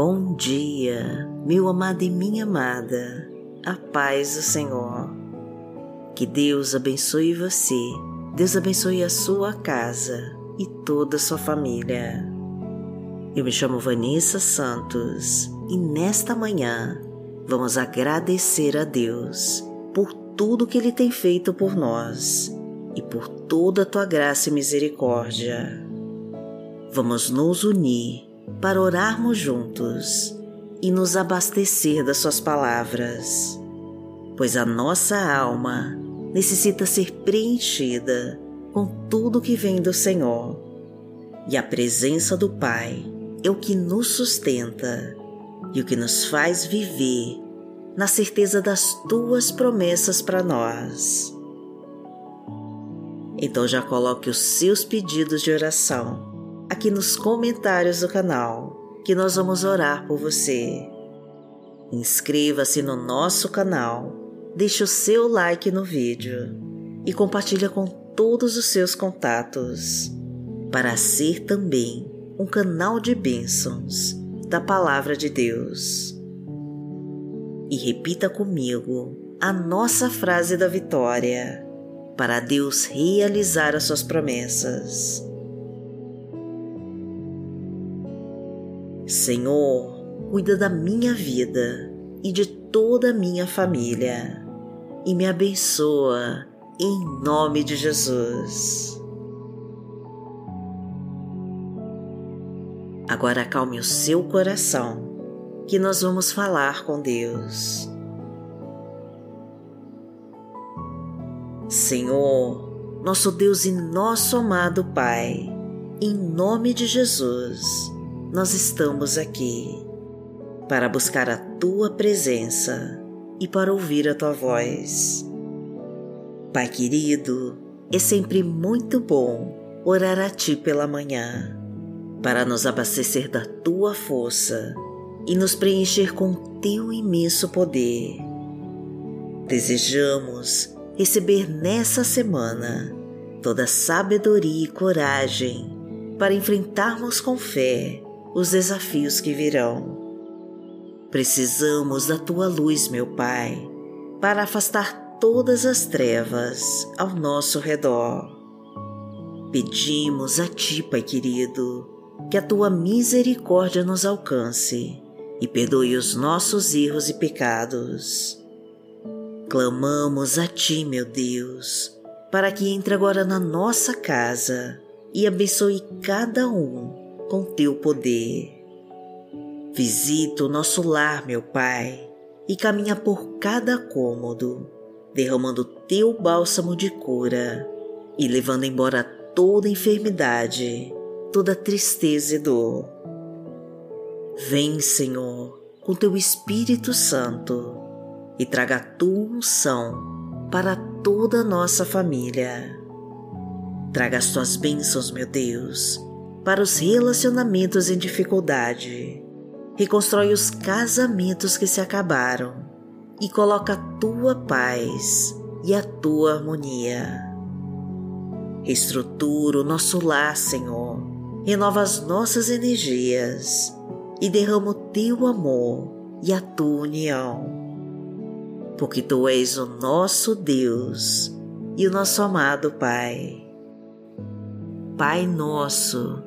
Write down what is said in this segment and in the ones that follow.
Bom dia, meu amado e minha amada, a paz do Senhor. Que Deus abençoe você, Deus abençoe a sua casa e toda a sua família. Eu me chamo Vanessa Santos e nesta manhã vamos agradecer a Deus por tudo que Ele tem feito por nós e por toda a tua graça e misericórdia. Vamos nos unir para orarmos juntos e nos abastecer das Suas palavras, pois a nossa alma necessita ser preenchida com tudo que vem do Senhor, e a presença do Pai é o que nos sustenta e o que nos faz viver na certeza das tuas promessas para nós. Então já coloque os seus pedidos de oração aqui nos comentários do canal, que nós vamos orar por você. Inscreva-se no nosso canal, deixe o seu like no vídeo e compartilhe com todos os seus contatos, para ser também um canal de bênçãos da Palavra de Deus. E repita comigo a nossa frase da vitória, para Deus realizar as suas promessas. Senhor, cuida da minha vida e de toda a minha família e me abençoa em nome de Jesus. Agora acalme o seu coração, que nós vamos falar com Deus. Senhor, nosso Deus e nosso amado Pai, em nome de Jesus, nós estamos aqui para buscar a tua presença e para ouvir a tua voz. Pai querido, é sempre muito bom orar a ti pela manhã, para nos abastecer da tua força e nos preencher com teu imenso poder. Desejamos receber nessa semana toda sabedoria e coragem para enfrentarmos com fé os desafios que virão. Precisamos da tua luz, meu Pai, para afastar todas as trevas ao nosso redor. Pedimos a Ti, Pai querido, que a Tua misericórdia nos alcance e perdoe os nossos erros e pecados. Clamamos a Ti, meu Deus, para que entre agora na nossa casa e abençoe cada um com teu poder. Visita o nosso lar, meu Pai, e caminha por cada cômodo, derramando teu bálsamo de cura e levando embora toda enfermidade, toda tristeza e dor. Vem, Senhor, com teu Espírito Santo e traga a tua unção para toda a nossa família. Traga as tuas bênçãos, meu Deus, para os relacionamentos em dificuldade. Reconstrói os casamentos que se acabaram e coloca a tua paz e a tua harmonia. Reestrutura o nosso lar, Senhor. Renova as nossas energias e derrama o teu amor e a tua união. Porque tu és o nosso Deus e o nosso amado Pai. Pai nosso,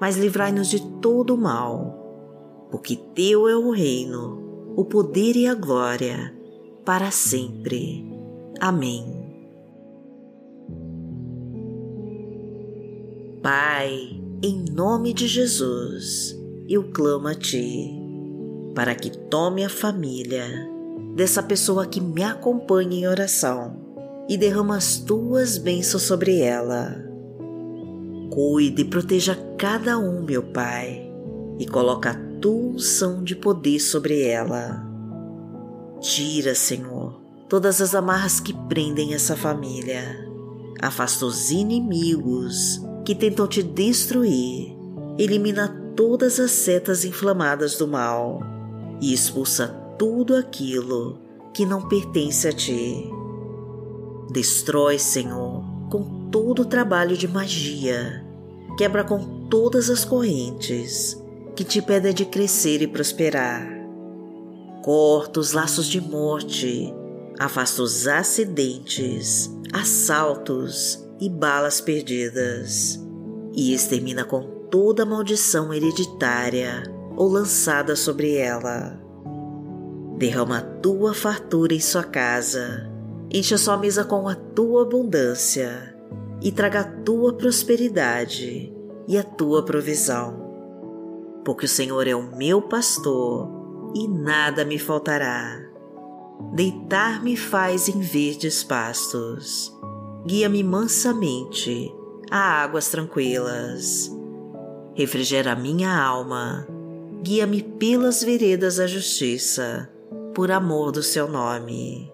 mas livrai-nos de todo o mal, porque Teu é o reino, o poder e a glória, para sempre. Amém. Pai, em nome de Jesus, eu clamo a Ti, para que tome a família dessa pessoa que me acompanha em oração e derrama as Tuas bênçãos sobre ela Cuide e proteja cada um, meu Pai, e coloca a tua unção de poder sobre ela. Tira, Senhor, todas as amarras que prendem essa família. Afasta os inimigos que tentam te destruir. Elimina todas as setas inflamadas do mal e expulsa tudo aquilo que não pertence a ti. Destrói, Senhor, com todo o trabalho de magia. Quebra com todas as correntes que te pedem de crescer e prosperar. Corta os laços de morte, afasta os acidentes, assaltos e balas perdidas, e extermina com toda maldição hereditária ou lançada sobre ela. Derrama a tua fartura em sua casa, enche a sua mesa com a tua abundância e traga a tua prosperidade e a tua provisão. Porque o Senhor é o meu pastor e nada me faltará. Deitar-me faz em verdes pastos, guia-me mansamente a águas tranquilas refrigera minha alma, guia-me pelas veredas da justiça, por amor do seu nome.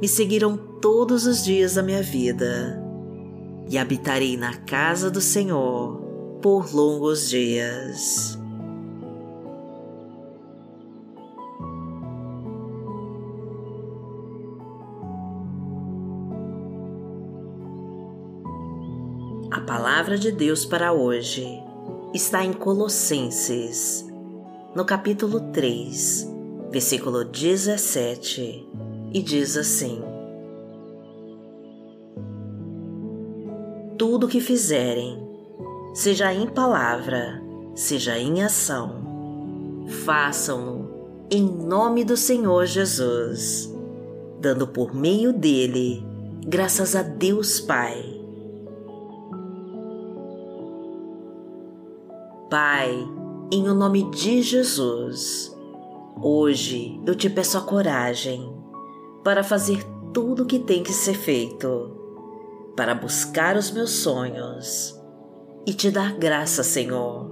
me seguirão todos os dias da minha vida, e habitarei na casa do Senhor por longos dias. A palavra de Deus para hoje está em Colossenses, no capítulo 3, versículo 17, e diz assim: Tudo que fizerem, seja em palavra, seja em ação, façam-no em nome do Senhor Jesus, dando por meio dele graças a Deus Pai. Pai, em o nome de Jesus, hoje eu te peço a coragem para fazer tudo o que tem que ser feito, para buscar os meus sonhos e te dar graça, Senhor,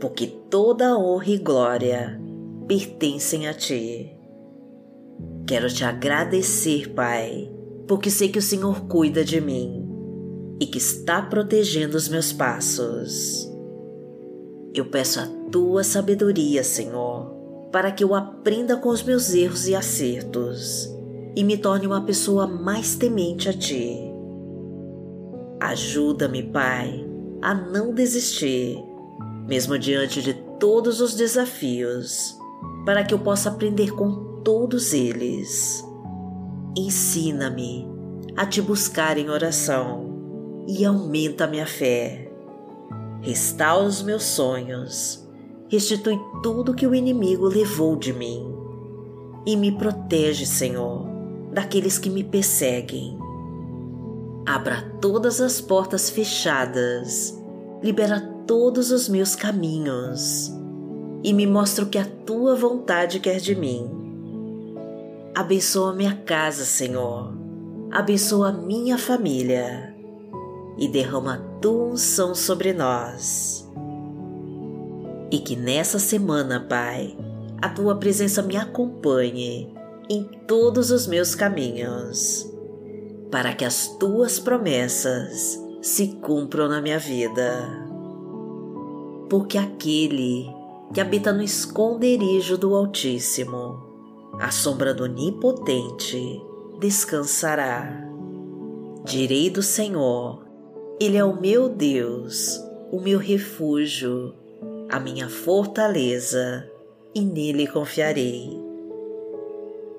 porque toda honra e glória pertencem a Ti. Quero te agradecer, Pai, porque sei que o Senhor cuida de mim e que está protegendo os meus passos. Eu peço a tua sabedoria, Senhor, para que eu aprenda com os meus erros e acertos e me torne uma pessoa mais temente a ti. Ajuda-me, Pai, a não desistir, mesmo diante de todos os desafios, para que eu possa aprender com todos eles. Ensina-me a te buscar em oração e aumenta minha fé restaura os meus sonhos, restitui tudo que o inimigo levou de mim e me protege, Senhor, daqueles que me perseguem. Abra todas as portas fechadas, libera todos os meus caminhos e me mostra o que a tua vontade quer de mim. Abençoa minha casa, Senhor. Abençoa minha família e derrama tua unção sobre nós. E que nessa semana, Pai, a tua presença me acompanhe em todos os meus caminhos, para que as tuas promessas se cumpram na minha vida. Porque aquele que habita no esconderijo do Altíssimo, à sombra do Onipotente, descansará. Direi do Senhor, ele é o meu Deus, o meu refúgio, a minha fortaleza, e nele confiarei.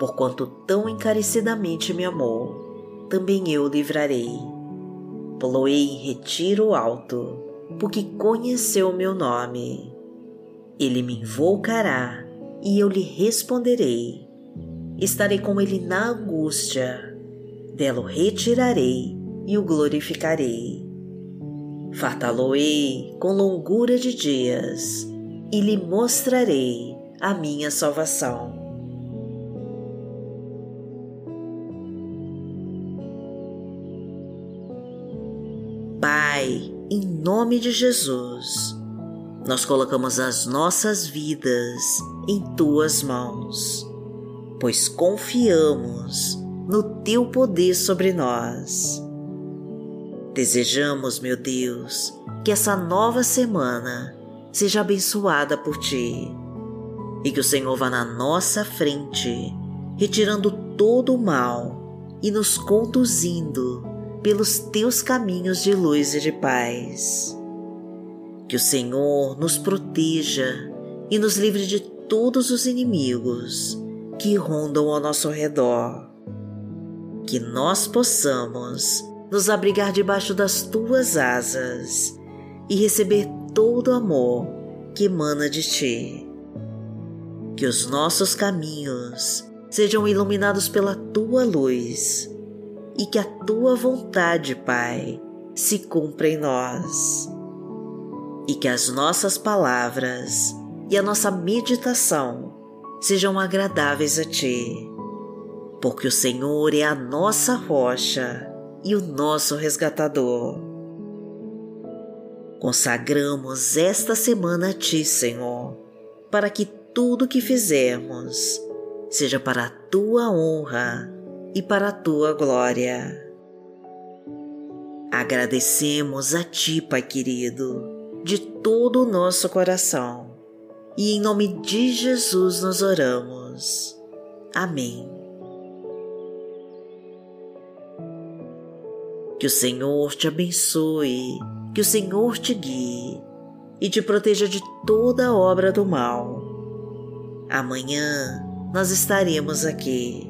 Porquanto tão encarecidamente me amou, também eu livrarei. Poloei em retiro alto, porque conheceu o meu nome. Ele me invocará e eu lhe responderei. Estarei com ele na angústia, dela o retirarei e o glorificarei. Fartá-lo-ei com longura de dias e lhe mostrarei a minha salvação. Nome de Jesus, nós colocamos as nossas vidas em tuas mãos, pois confiamos no teu poder sobre nós. Desejamos, meu Deus, que essa nova semana seja abençoada por ti e que o Senhor vá na nossa frente, retirando todo o mal e nos conduzindo pelos teus caminhos de luz e de paz. Que o Senhor nos proteja e nos livre de todos os inimigos que rondam ao nosso redor. Que nós possamos nos abrigar debaixo das tuas asas e receber todo o amor que emana de ti. Que os nossos caminhos sejam iluminados pela tua luz e que a tua vontade, Pai, se cumpra em nós. E que as nossas palavras e a nossa meditação sejam agradáveis a Ti, porque o Senhor é a nossa rocha e o nosso resgatador. Consagramos esta semana a Ti, Senhor, para que tudo que fizermos seja para a Tua honra e para a tua glória. Agradecemos a Ti, Pai querido, de todo o nosso coração e em nome de Jesus nós oramos. Amém. Que o Senhor te abençoe, que o Senhor te guie e te proteja de toda obra do mal. Amanhã nós estaremos aqui